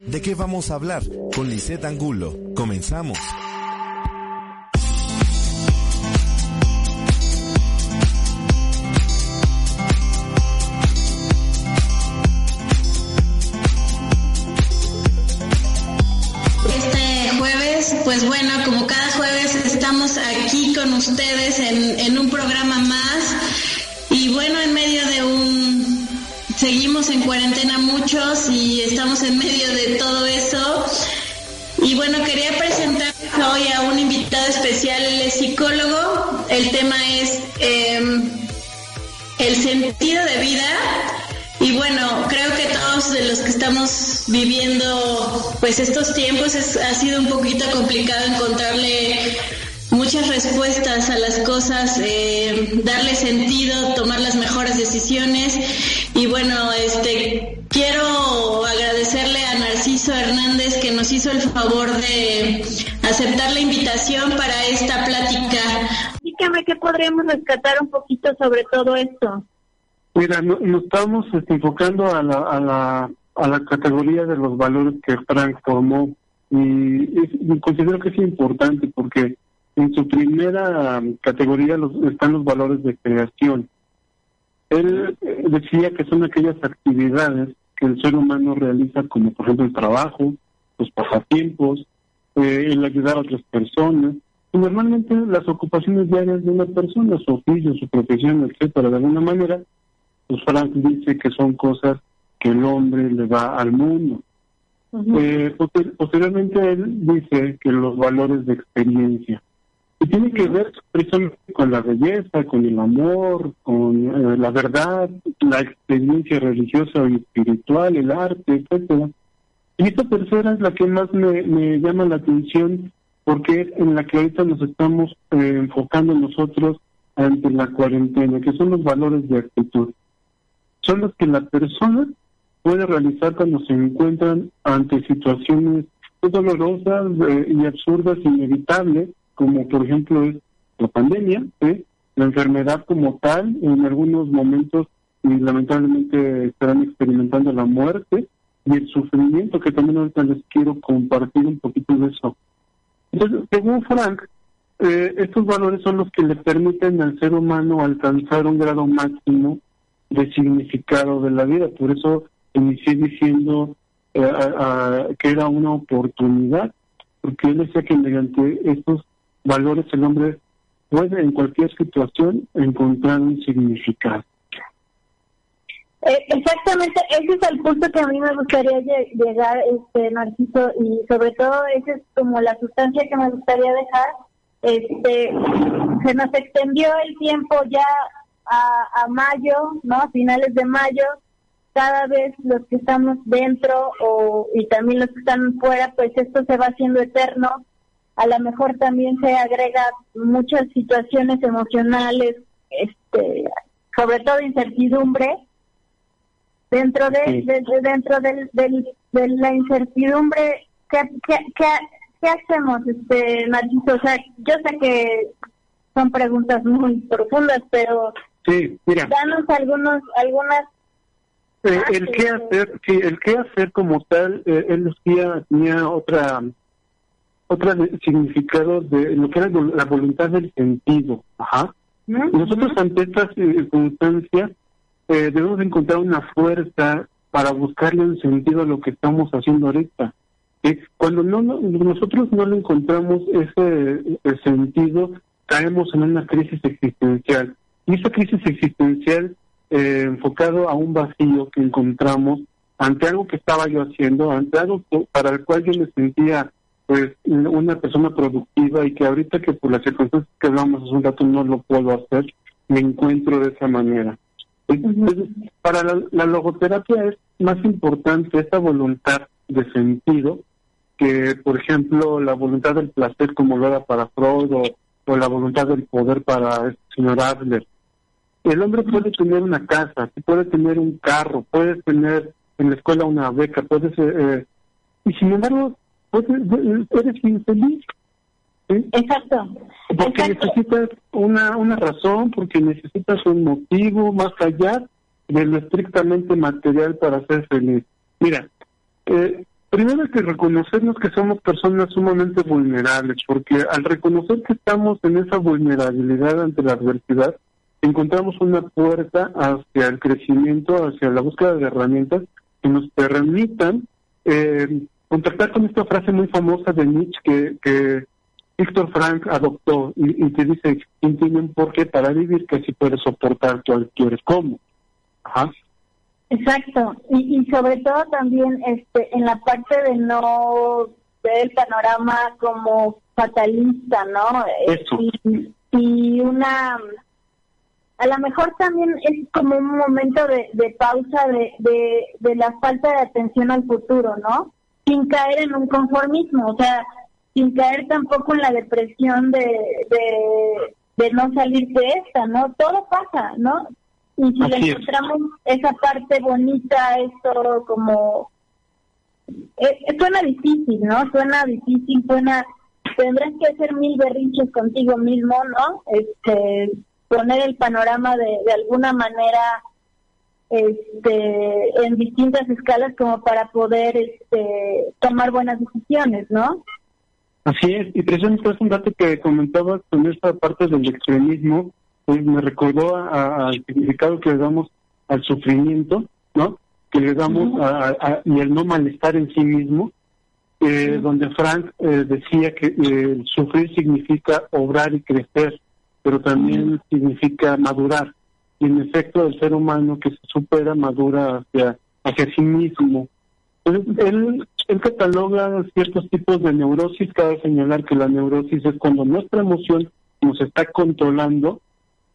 ¿De qué vamos a hablar? Con Lisette Angulo. Comenzamos. Este jueves, pues bueno, como cada jueves estamos aquí con ustedes en, en un programa en cuarentena muchos y estamos en medio de todo eso. Y bueno, quería presentar hoy a un invitado especial, él es psicólogo. El tema es em, el sentido de vida. Y bueno, creo que todos de los que estamos viviendo pues estos tiempos ha sido un poquito complicado encontrarle muchas respuestas a las cosas, eh, darle sentido, tomar las mejores decisiones. Y bueno, este quiero agradecerle a Narciso Hernández que nos hizo el favor de aceptar la invitación para esta plática. Dígame qué podríamos rescatar un poquito sobre todo esto. Mira, no, nos estamos este, enfocando a la, a, la, a la categoría de los valores que Frank formó y, y considero que es importante porque en su primera categoría los, están los valores de creación. Él eh, decía que son aquellas actividades que el ser humano realiza, como por ejemplo el trabajo, los pasatiempos, eh, el ayudar a otras personas, y normalmente las ocupaciones diarias de una persona, su oficio, su profesión, etcétera, de alguna manera, pues Frank dice que son cosas que el hombre le da al mundo. eh, posteriormente él dice que los valores de experiencia y tiene que ver precisamente con la belleza, con el amor, con eh, la verdad, la experiencia religiosa y espiritual, el arte, etcétera. Y esta tercera es la que más me, me llama la atención porque es en la que ahorita nos estamos eh, enfocando nosotros ante la cuarentena, que son los valores de actitud. Son los que la persona puede realizar cuando se encuentran ante situaciones dolorosas eh, y absurdas, inevitables, como por ejemplo es la pandemia, la enfermedad como tal, en algunos momentos y lamentablemente estarán experimentando la muerte y el sufrimiento, que también ahorita les quiero compartir un poquito de eso. Entonces, según Frank, eh, estos valores son los que le permiten al ser humano alcanzar un grado máximo de significado de la vida. Por eso inicié diciendo eh, que era una oportunidad, porque él decía que mediante estos valores el hombre puede en cualquier situación encontrar un significado. Eh, exactamente, ese es el punto que a mí me gustaría llegar, este Narciso, y sobre todo esa es como la sustancia que me gustaría dejar. Este, se nos extendió el tiempo ya a, a mayo, ¿no? A finales de mayo, cada vez los que estamos dentro o y también los que están fuera, pues esto se va haciendo eterno a lo mejor también se agrega muchas situaciones emocionales, este, sobre todo incertidumbre. Dentro de, sí. de, de dentro del, del, de la incertidumbre, ¿qué, qué, qué, qué hacemos, este, Narciso? O sea, yo sé que son preguntas muy profundas, pero sí, mira. danos algunos, algunas eh, el qué hacer, sí, el qué hacer como tal, eh, él decía, tenía otra otro significado de lo que era la voluntad del sentido. Ajá. Nosotros ante estas circunstancias eh, debemos encontrar una fuerza para buscarle un sentido a lo que estamos haciendo ahorita. ¿sí? Cuando no, no, nosotros no le encontramos ese, ese sentido, caemos en una crisis existencial. Y esa crisis existencial eh, enfocado a un vacío que encontramos ante algo que estaba yo haciendo, ante algo para el cual yo me sentía pues una persona productiva y que ahorita que por las circunstancias que hablamos hace un rato no lo puedo hacer, me encuentro de esa manera. Entonces, para la, la logoterapia es más importante esa voluntad de sentido que, por ejemplo, la voluntad del placer como lo era para Freud o, o la voluntad del poder para el señor Adler. El hombre puede tener una casa, puede tener un carro, puede tener en la escuela una beca, puede ser, eh, y sin embargo eres infeliz. ¿sí? Exacto. Porque Exacto. necesitas una, una razón, porque necesitas un motivo más allá de lo estrictamente material para ser feliz. Mira, eh, Primero hay que reconocernos que somos personas sumamente vulnerables, porque al reconocer que estamos en esa vulnerabilidad ante la adversidad, encontramos una puerta hacia el crecimiento, hacia la búsqueda de herramientas que nos permitan eh, contactar con esta frase muy famosa de Nietzsche que, que Víctor Frank adoptó y, y te dice, tiene un porqué para vivir que así puedes soportar cualquier cómo. Ajá. Exacto, y, y sobre todo también este en la parte de no ver el panorama como fatalista, ¿no? Eso. Y, y una a lo mejor también es como un momento de, de pausa de, de, de, la falta de atención al futuro, ¿no? Sin caer en un conformismo, o sea, sin caer tampoco en la depresión de, de, de no salir de esta, ¿no? Todo pasa, ¿no? Y si le encontramos esa parte bonita, esto como... Eh, suena difícil, ¿no? Suena difícil, suena... Tendrás que hacer mil berrinches contigo mismo, ¿no? Este, poner el panorama de, de alguna manera este, en distintas escalas como para poder este, tomar buenas decisiones, ¿no? Así es, y precisamente es un dato que comentabas con esta parte del extremismo, pues me recordó al significado que le damos al sufrimiento, ¿no? Que le damos a, y el no malestar en sí mismo, eh, donde Frank eh, decía que eh, sufrir significa obrar y crecer, pero también significa madurar. Y en efecto, el ser humano que se supera madura hacia, hacia sí mismo. Él, él cataloga ciertos tipos de neurosis, cabe señalar que la neurosis es cuando nuestra emoción nos está controlando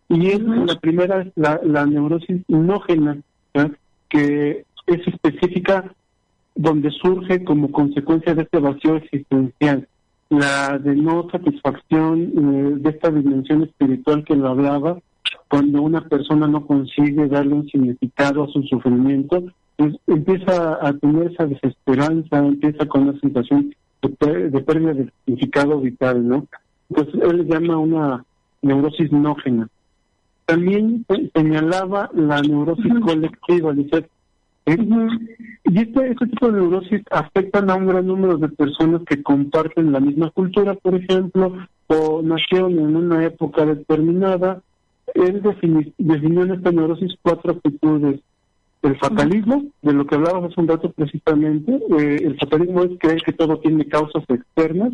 y es la primera, la, la neurosis inógena, que es específica donde surge como consecuencia de este vacío existencial, la de no satisfacción eh, de esta dimensión espiritual que lo hablaba, cuando una persona no consigue darle un significado a su sufrimiento, pues empieza a tener esa desesperanza, empieza con una sensación de, de pérdida de significado vital, ¿no? Entonces él llama una neurosis nógena. También señalaba la neurosis colectiva, dice, ¿eh? y este, este tipo de neurosis afectan a un gran número de personas que comparten la misma cultura, por ejemplo, o nacieron en una época determinada. Él definió en esta neurosis cuatro actitudes. El fatalismo, de lo que hablábamos hace un rato precisamente, eh, el fatalismo es creer que todo tiene causas externas,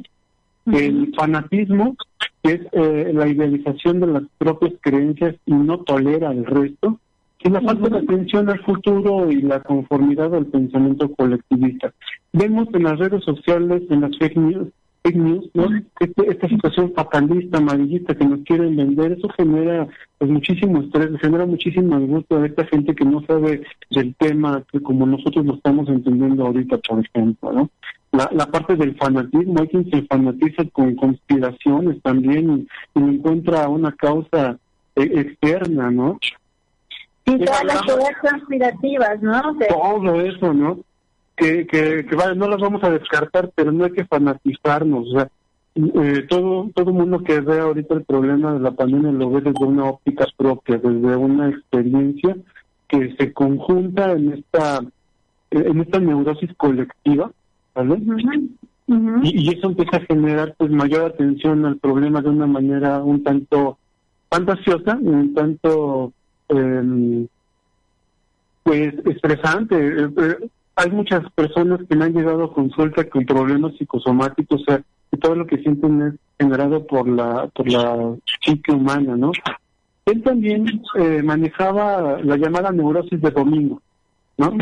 el fanatismo, que es eh, la idealización de las propias creencias y no tolera el resto, y la falta de atención al futuro y la conformidad al pensamiento colectivista. Vemos en las redes sociales, en las fake news, fake news ¿no? Este, esta situación fatalista, amarillista que nos quieren vender, eso genera pues, muchísimo estrés, genera muchísimo angustia a esta gente que no sabe del tema que como nosotros lo estamos entendiendo ahorita, por ejemplo, ¿no? la, la parte del fanatismo, hay quien se fanatiza con conspiraciones también y, encuentra una causa eh, externa, ¿no? Sí, todas las teorías conspirativas, ¿no? Todo eso, ¿no? Que, que, que vale, no las vamos a descartar, pero no hay que fanatizarnos, o sea, eh, todo todo mundo que ve ahorita el problema de la pandemia lo ve desde una óptica propia, desde una experiencia que se conjunta en esta en esta neurosis colectiva y, eso empieza a generar pues mayor atención al problema de una manera un tanto fantasiosa, un tanto em, pues estresante. Eh, eh, hay muchas personas que me han llegado a consulta con problemas psicosomáticos, o sea, que todo lo que sienten es generado por la por la psique humana, ¿no? Él también eh, manejaba la llamada neurosis de domingo, ¿no?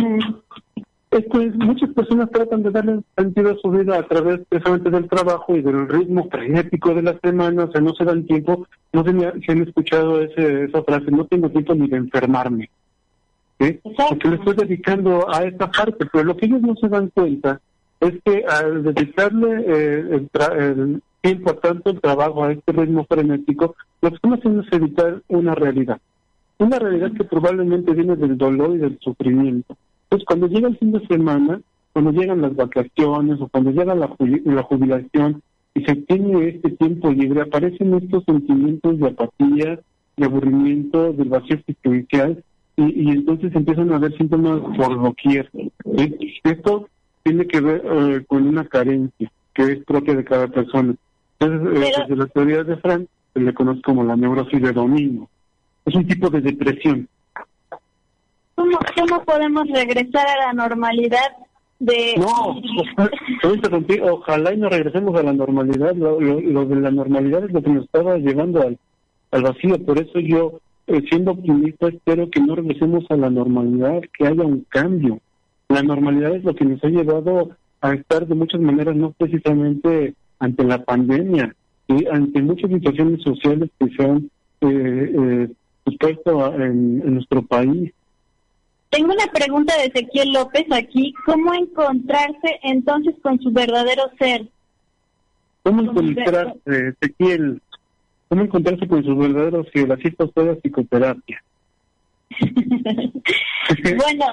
Esto es, muchas personas tratan de darle sentido a su vida a través precisamente del trabajo y del ritmo frenético de la semana, o sea, no se dan tiempo, no sé si han escuchado ese, esa frase, no tengo tiempo ni de enfermarme, ¿sí? porque le estoy dedicando a esta parte, pero lo que ellos no se dan cuenta es que al dedicarle eh, el, tiempo a tanto el trabajo, a este ritmo frenético, lo que están haciendo es evitar una realidad, una realidad que probablemente viene del dolor y del sufrimiento. Pues cuando llega el fin de semana, cuando llegan las vacaciones o cuando llega la, la jubilación y se tiene este tiempo libre, aparecen estos sentimientos de apatía, de aburrimiento, del vacío existencial y, y entonces empiezan a haber síntomas por doquier. Esto tiene que ver eh, con una carencia que es propia de cada persona. Entonces, eh, desde la teoría de Frank se le conoce como la neurosis de dominio. Es un tipo de depresión. ¿Cómo, cómo podemos regresar a la normalidad de... No, ojalá y no regresemos a la normalidad. Lo, lo, de la normalidad es lo que nos estaba llevando al, al vacío. Por eso yo, siendo optimista, espero que no regresemos a la normalidad, que haya un cambio. La normalidad es lo que nos ha llevado a estar de muchas maneras, no precisamente ante la pandemia, y ante muchas situaciones sociales que se han eh, eh, puesto en, en nuestro país. Tengo una pregunta de Ezequiel López aquí. ¿Cómo encontrarse entonces con su verdadero ser? ¿Cómo encontrarse, Ezequiel? ¿Cómo encontrarse con su verdadero ser? Así está la psicoterapia. bueno,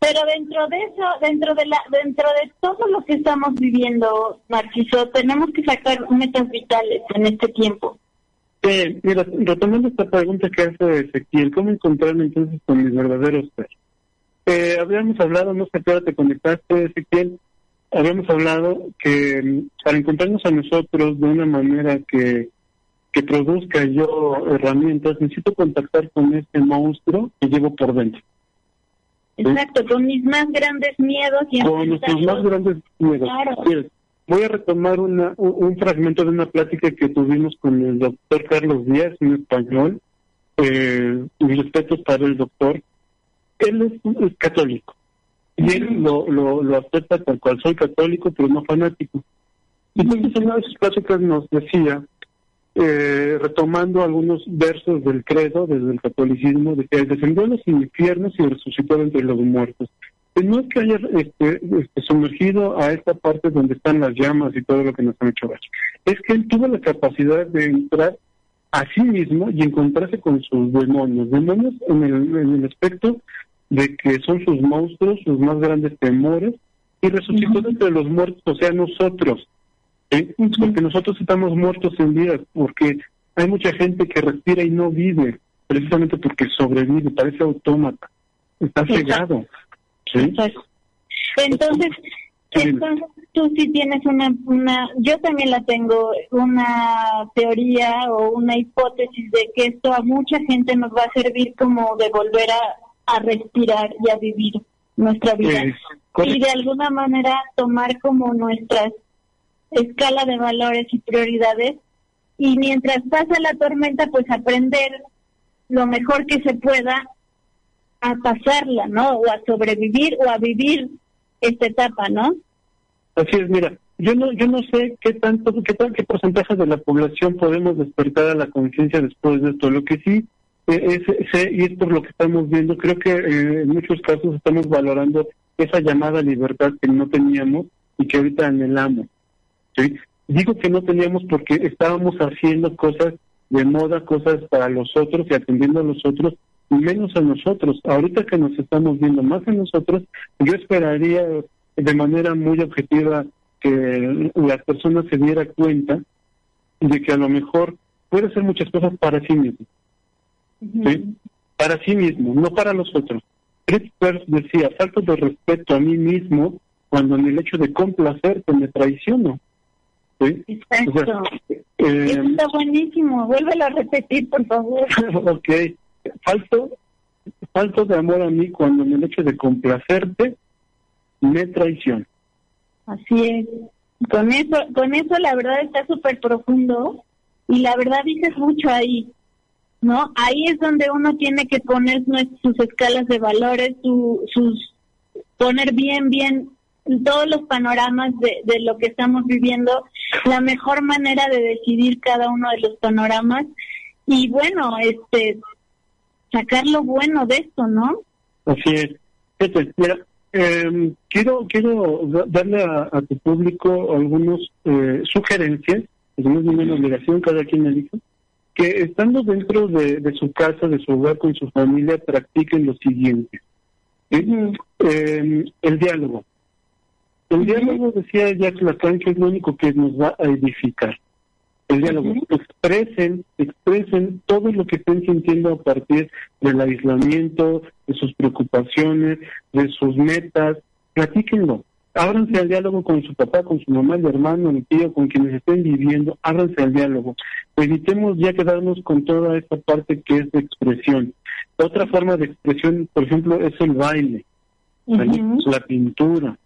pero dentro de eso, dentro de la, dentro de todo lo que estamos viviendo, Narciso, tenemos que sacar metas vitales en este tiempo. Eh, mira, retomando esta pregunta que hace Ezequiel, ¿cómo encontrarme entonces con mis verdaderos ser? Eh, habíamos hablado, no sé qué te conectaste, Ezequiel, habíamos hablado que mm, para encontrarnos a nosotros de una manera que, que produzca yo herramientas, necesito contactar con este monstruo que llevo por dentro. Exacto, con mis más grandes miedos y Con nuestros más grandes miedos. Claro. Voy a retomar una, un, fragmento de una plática que tuvimos con el doctor Carlos Díaz en español. Eh, mis respetos para el doctor. Él es, católico. Y él lo, lo, lo acepta tal cual soy católico, pero no fanático. Y entonces en una de sus pláticas nos decía, eh, retomando algunos versos del credo, desde el catolicismo, de que descendió a los infiernos y resucitó entre los muertos no es que haya este, este, sumergido a esta parte donde están las llamas y todo lo que nos han hecho ver. Es que él tuvo la capacidad de entrar a sí mismo y encontrarse con sus demonios. Demonios en el, en el aspecto de que son sus monstruos, sus más grandes temores, y resucitó entre los muertos, o sea, nosotros. Porque nosotros estamos muertos en vida, porque hay mucha gente que respira y no vive, precisamente porque sobrevive, parece autómata, está cegado. Entonces, entonces tú sí tienes una, una, yo también la tengo, una teoría o una hipótesis de que esto a mucha gente nos va a servir como de volver a, respirar y a vivir nuestra vida. y de alguna manera tomar como nuestra escala de valores y prioridades y mientras pasa la tormenta pues aprender lo mejor que se pueda a pasarla, ¿no? O a sobrevivir o a vivir esta etapa, ¿no? Así es, mira, yo no yo no sé qué tanto qué qué porcentaje de la población podemos despertar a la conciencia después de esto. Lo que sí eh, es, y es por lo que estamos viendo, creo que eh, en muchos casos estamos valorando esa llamada libertad que no teníamos y que ahorita anhelamos. ¿Sí? Digo que no teníamos porque estábamos haciendo cosas de moda, cosas para los otros y atendiendo a los otros menos a nosotros. Ahorita que nos estamos viendo más a nosotros, yo esperaría de manera muy objetiva que las personas se diera cuenta de que a lo mejor puede hacer muchas cosas para sí mismo. Para sí mismo, no para los otros. Fritz decía, falta de respeto a mí mismo cuando en el hecho de complacerte me traiciono. Exacto. Eh, está buenísimo. Vuélvelo a repetir, por favor. ok falto, falto de amor a mí cuando en el hecho de complacerte me traición Así es. Con eso, con eso la verdad está súper profundo y la verdad dices mucho ahí, ¿no? Ahí es donde uno tiene que poner sus escalas de valores, sus poner bien, bien todos los panoramas de, de lo que estamos viviendo, la mejor manera de decidir cada uno de los panoramas y bueno, este sacar lo bueno de esto, ¿no? Así es. Este, mira, eh, quiero quiero darle a, tu público algunas eh, sugerencias, no es ninguna obligación, cada quien elige, que estando dentro de, de, su casa, de su hogar, con su familia, practiquen lo siguiente. Eh, el diálogo. El diálogo, decía Jack Lacan, que es lo único que nos va a edificar. El diálogo, expresen, expresen todo lo que estén sintiendo a partir del aislamiento, de sus preocupaciones, de sus metas, platíquenlo, ábranse al diálogo con su papá, con su mamá, el hermano, el tío, con quienes estén viviendo, ábranse al diálogo. Evitemos ya quedarnos con toda esta parte que es de expresión. Otra forma de expresión, por ejemplo, es el baile, la pintura.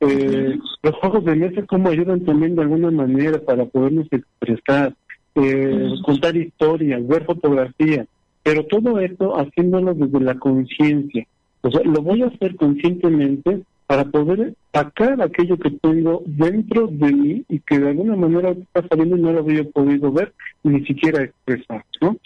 Eh, los juegos de mesa, cómo ayudan también de alguna manera para podernos expresar, eh, contar historias, ver fotografías, pero todo esto haciéndolo desde la conciencia. O sea, lo voy a hacer conscientemente para poder sacar aquello que tengo dentro de mí y que de alguna manera está saliendo y no lo había podido ver ni siquiera expresar, ¿no?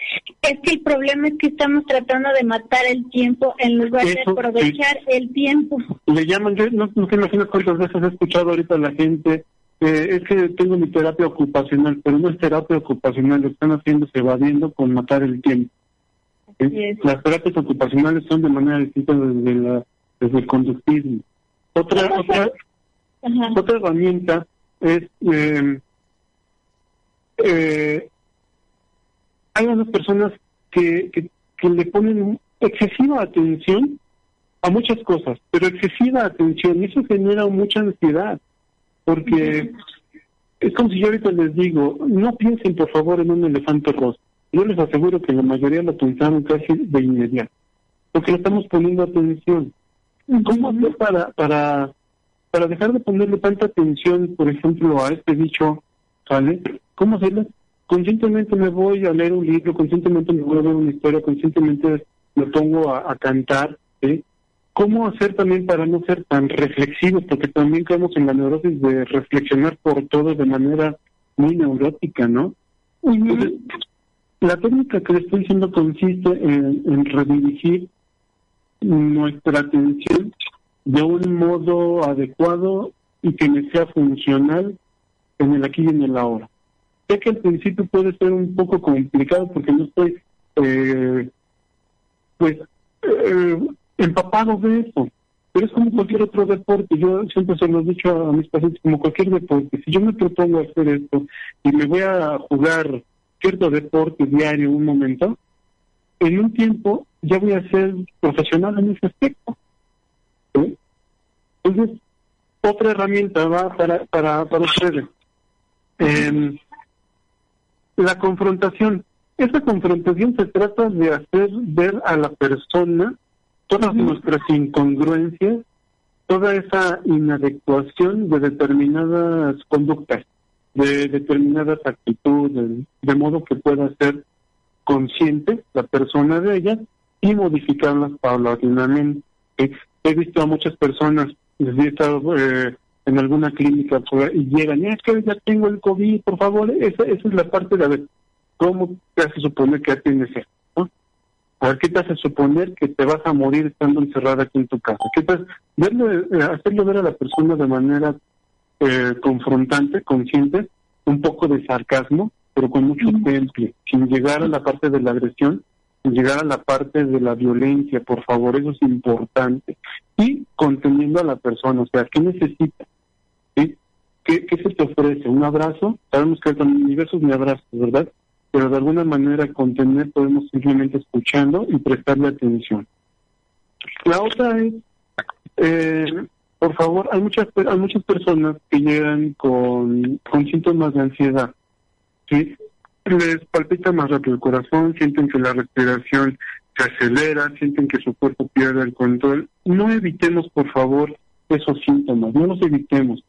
Es que el problema es que estamos tratando de matar el tiempo en lugar de aprovechar el tiempo. Le llaman, yo no, no te imaginas cuántas veces he escuchado ahorita a la gente, eh, es que tengo mi terapia ocupacional, pero no es terapia ocupacional, lo están haciendo, se evadiendo con matar el tiempo. Las terapias ocupacionales son de manera distinta desde, la, desde el conductismo otra, otra, otra herramienta es, eh, eh, hay unas personas que, que, le ponen excesiva atención a muchas cosas, pero excesiva atención, y eso genera mucha ansiedad, porque es como si yo ahorita les digo, no piensen por favor en un elefante rosa. Yo les aseguro que la mayoría lo pensaron casi de inmediato, porque le estamos poniendo atención. ¿Cómo hacer para, para, para dejar de ponerle tanta atención, por ejemplo, a este dicho, ¿sale? ¿Cómo hacerlo? Conscientemente me voy a leer un libro, conscientemente me voy a ver una historia, conscientemente me pongo a, cantar, ¿sí? ¿Cómo hacer también para no ser tan reflexivos? Porque también caemos en la neurosis de reflexionar por todo de manera muy neurótica, ¿no? la técnica que le estoy diciendo consiste en, en redirigir nuestra atención de un modo adecuado y que me sea funcional en el aquí y en el ahora. Sé que al principio puede ser un poco complicado porque no estoy, eh, pues, eh, empapado de eso. Pero es como cualquier otro deporte. Yo siempre se lo he dicho a mis pacientes, como cualquier deporte. Si yo me propongo hacer esto y me voy a jugar cierto deporte diario un momento, en un tiempo ya voy a ser profesional en ese aspecto. Entonces, otra herramienta va para, para, para ustedes. Em, la confrontación. Esa confrontación se trata de hacer ver a la persona todas nuestras incongruencias, toda esa inadecuación de determinadas conductas, de determinadas actitudes, de modo que pueda ser consciente la persona de ella y modificarlas paulatinamente. He visto a muchas personas, he estado eh, en alguna clínica y llegan, es que ya tengo el COVID, por favor, esa, esa es la parte de, a ver, ¿cómo te hace suponer que ya tienes? A ver, ¿qué te hace suponer que te vas a morir estando encerrada aquí en tu casa? ¿Qué te verlo, eh, hacerlo ver a la persona de manera eh, confrontante, consciente, un poco de sarcasmo, pero con mucho temple, sin llegar a la parte de la agresión, llegar a la parte de la violencia, por favor, eso es importante. Y conteniendo a la persona, o sea, ¿qué necesita? ¿Sí? ¿Qué, se te ofrece? ¿Un abrazo? Sabemos que hay diversos de abrazos, ¿verdad? Pero de alguna manera contener podemos simplemente escuchando y prestarle atención. La otra es, eh, por favor, hay muchas hay muchas personas que llegan con, con síntomas de ansiedad, ¿sí? les palpita más rápido el corazón, sienten que la respiración se acelera, sienten que su cuerpo pierde el control. No evitemos, por favor, esos síntomas, no los evitemos.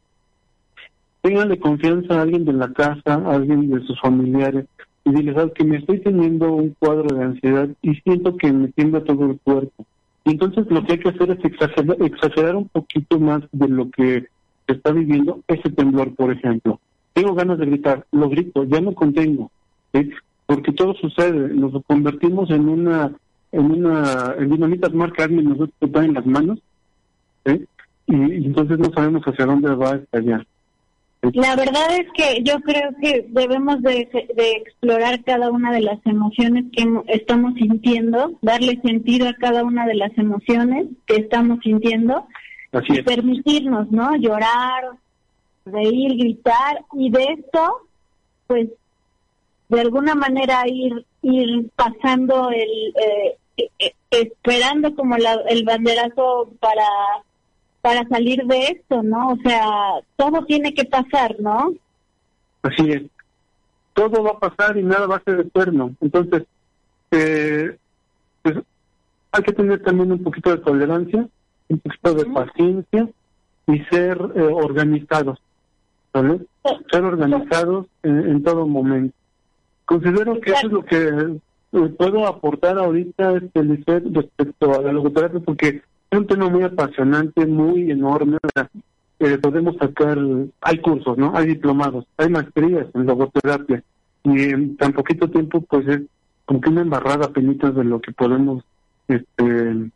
Ténganle confianza a alguien de la casa, a alguien de sus familiares, y diles, ¿sabes que me estoy teniendo un cuadro de ansiedad y siento que me tiembla todo el cuerpo? Y entonces lo que hay que hacer es exagerar, un poquito más de lo que está viviendo ese temblor, por ejemplo. Tengo ganas de gritar, lo grito, ya no contengo porque todo sucede, nos convertimos en una en una en dinamitas marca alguien nos va en las manos y, entonces no sabemos hacia dónde va a allá. La verdad es que yo creo que debemos de, explorar cada una de las emociones que estamos sintiendo, darle sentido a cada una de las emociones que estamos sintiendo y permitirnos, ¿no? Llorar, reír, gritar y de esto, pues de alguna manera ir ir pasando el eh, eh, esperando como la, el banderazo para para salir de esto, ¿no? O sea, todo tiene que pasar, ¿no? Así es. Todo va a pasar y nada va a ser eterno. Entonces, eh, pues, hay que tener también un poquito de tolerancia, un poquito de paciencia y ser eh, organizados, ¿vale? Ser organizados en, todo momento. Considero que eso es lo que eh, puedo aportar ahorita, este, respecto a la logoterapia, porque es un tema muy apasionante, muy enorme. Eh, podemos sacar, hay cursos, ¿no? Hay diplomados, hay maestrías en logoterapia. Y en tan poquito tiempo, pues es como que una embarrada penitas de lo que podemos este,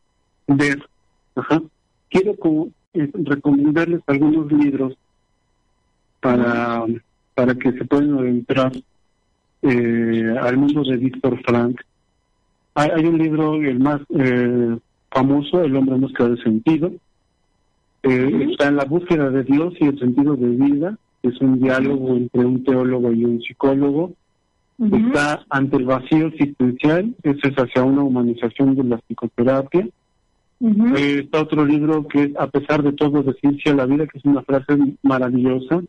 ver. Ajá. Quiero como, eh, recomendarles algunos libros para, para que se puedan adentrar eh, al mundo de Víctor Frank. Hay, un libro, el más eh, famoso, El hombre en busca de sentido. Eh, está en la búsqueda de Dios y el sentido de vida. Es un diálogo entre un teólogo y un psicólogo. Está ante el vacío existencial, eso es hacia una humanización de la psicoterapia. está otro libro que es A pesar de todo, decir sí a la vida, que es una frase maravillosa.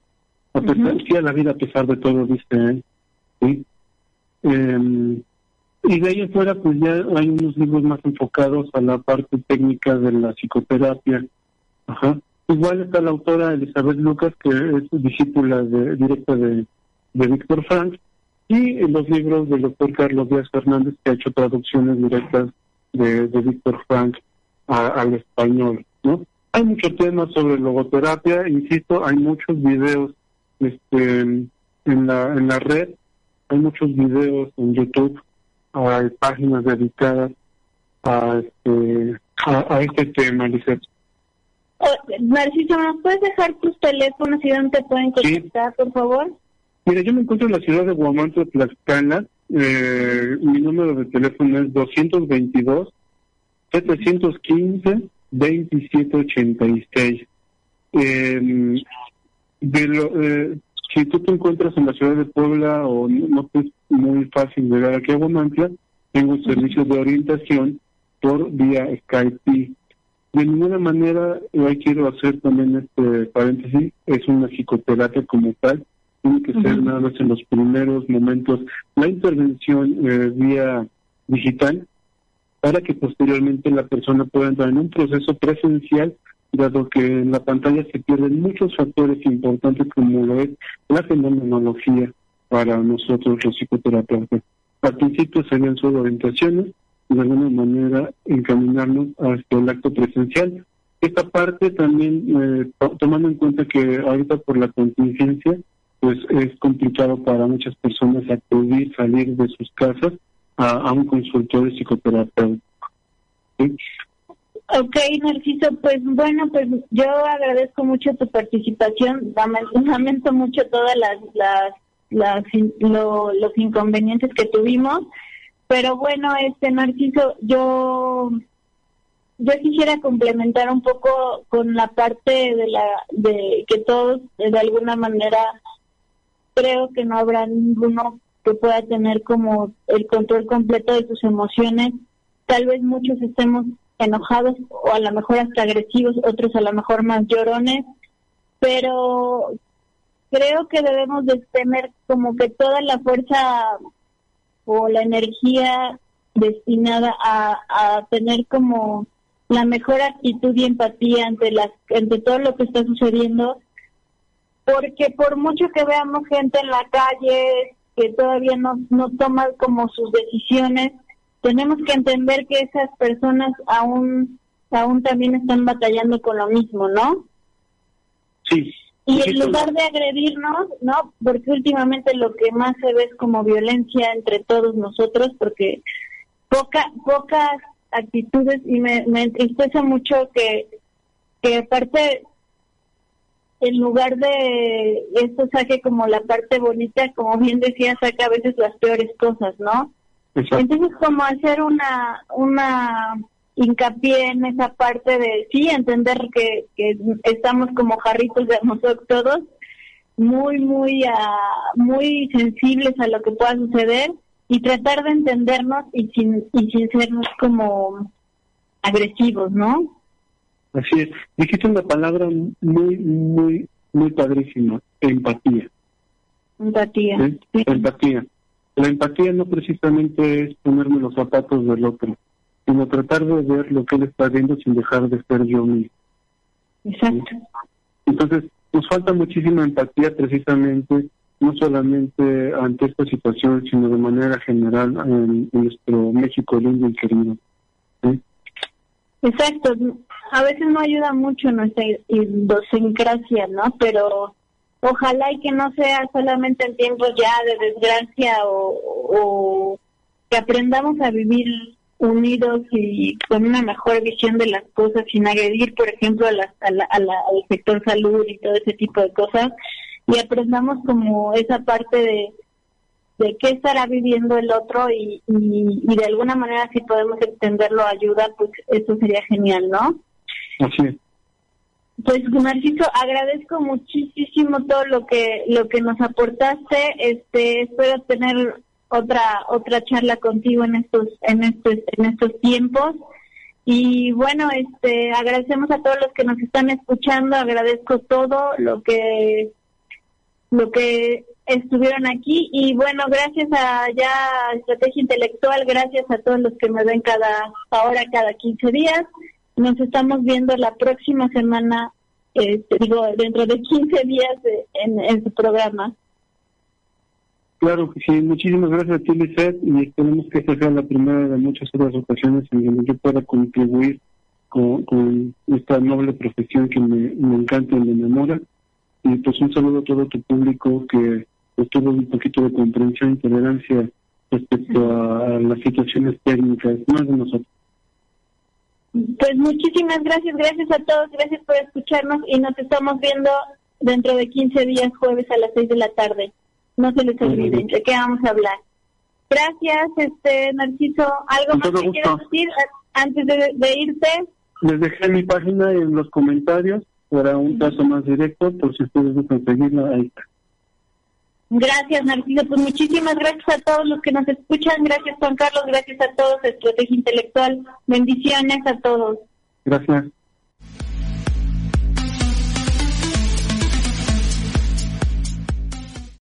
A pesar, sí a la vida a pesar de todo, dice él. ¿sí? Eh, y de ahí afuera, pues ya hay unos libros más enfocados a la parte técnica de la psicoterapia. Ajá. Igual está la autora Elizabeth Lucas, que es discípula de, directa de, de Víctor Frank, y los libros del doctor Carlos Díaz Fernández, que ha hecho traducciones directas de, de Víctor Frank al español. ¿no? Hay mucho tema sobre logoterapia, insisto, hay muchos videos este, en, la, en la red hay muchos videos en YouTube, hay páginas dedicadas a este, a, este tema, Lizeth. Oh, Narciso, ¿nos puedes dejar tus teléfonos y dónde te pueden contactar, por favor? Mira, yo me encuentro en la ciudad de Guamanto, Tlaxcala. Eh, mi número de teléfono es 222 715 2786. Eh, de lo, eh, si tú te encuentras en la ciudad de Puebla o no, es muy fácil llegar aquí a Guamantla, tengo servicios de orientación por vía Skype. De ninguna manera, ahí quiero hacer también este paréntesis, es una psicoterapia como tal, tiene que ser nada más en los primeros momentos la intervención eh, vía digital para que posteriormente la persona pueda entrar en un proceso presencial dado que en la pantalla se pierden muchos factores importantes como lo es la fenomenología para nosotros los psicoterapeutas. Al principio serían solo orientaciones y de alguna manera encaminarnos hacia el acto presencial. Esta parte también, eh, tomando en cuenta que ahorita por la contingencia, pues es complicado para muchas personas acudir, salir de sus casas a, un consultorio psicoterapéutico. Ok, Narciso, pues bueno, pues yo agradezco mucho tu participación, lamento mucho todas las, las, las los inconvenientes que tuvimos, pero bueno, este Narciso, yo yo quisiera complementar un poco con la parte de la de que todos de alguna manera creo que no habrá ninguno que pueda tener como el control completo de sus emociones. Tal vez muchos estemos enojados o a lo mejor hasta agresivos, otros a lo mejor más llorones, pero creo que debemos de tener como que toda la fuerza o la energía destinada a, a tener como la mejor actitud y empatía ante las ante todo lo que está sucediendo porque por mucho que veamos gente en la calle que todavía no no toma como sus decisiones tenemos que entender que esas personas aún aún también están batallando con lo mismo, ¿no? Sí. Y en lugar de agredirnos, ¿no? Porque últimamente lo que más se ve es como violencia entre todos nosotros, porque poca, pocas actitudes, y me, me entristece mucho que, que aparte, en lugar de esto saque como la parte bonita, como bien decía, saca a veces las peores cosas, ¿no? Entonces, como hacer una, una hincapié en esa parte de, sí, entender que, que estamos como jarritos de nosotros todos, muy, muy, uh, muy sensibles a lo que pueda suceder y tratar de entendernos y sin, y sin sernos como agresivos, ¿no? Así es. Dijiste una palabra muy, muy, muy padrísima, empatía. Empatía. Empatía. La empatía no precisamente es ponerme los zapatos del otro, sino tratar de ver lo que él está viendo sin dejar de ser yo mismo. Exacto. Entonces, nos falta muchísima empatía precisamente, no solamente ante esta situación, sino de manera general en, nuestro México lindo y querido. Exacto. A veces no ayuda mucho nuestra idiosincrasia, ¿no? Pero ojalá y que no sea solamente en tiempos ya de desgracia o, que aprendamos a vivir unidos y con una mejor visión de las cosas sin agredir, por ejemplo, a la, al sector salud y todo ese tipo de cosas y aprendamos como esa parte de, de qué estará viviendo el otro y, y, de alguna manera si podemos extenderlo ayuda, pues eso sería genial, ¿no? Así es. Pues Narciso, agradezco muchísimo todo lo que lo que nos aportaste. Este, espero tener otra otra charla contigo en estos en estos en estos tiempos. Y bueno este agradecemos a todos los que nos están escuchando agradezco todo lo que lo que estuvieron aquí. Y bueno gracias a ya estrategia intelectual gracias a todos los que me ven cada ahora cada 15 días nos estamos viendo la próxima semana este, digo dentro de 15 días en, en su programa Claro sí, muchísimas gracias a ti, Lizeth, y esperemos que esta sea la primera de muchas otras ocasiones en donde yo pueda contribuir con, esta noble profesión que me, encanta y me enamora. Y pues un saludo a todo tu público que pues, tuvo un poquito de comprensión y tolerancia respecto a, las situaciones técnicas, más de nosotros. Pues muchísimas gracias, gracias a todos, gracias por escucharnos y nos estamos viendo dentro de 15 días, jueves a las 6 de la tarde no se les olvide de qué vamos a hablar. Gracias, este Narciso. ¿Algo más que quieras decir antes de, irte? Les dejé mi página en los comentarios para un caso más directo, por si ustedes gustan seguirla, ahí está. Gracias, Narciso. Pues muchísimas gracias a todos los que nos escuchan. Gracias, Juan Carlos. Gracias a todos, Estrategia Intelectual. Bendiciones a todos. Gracias.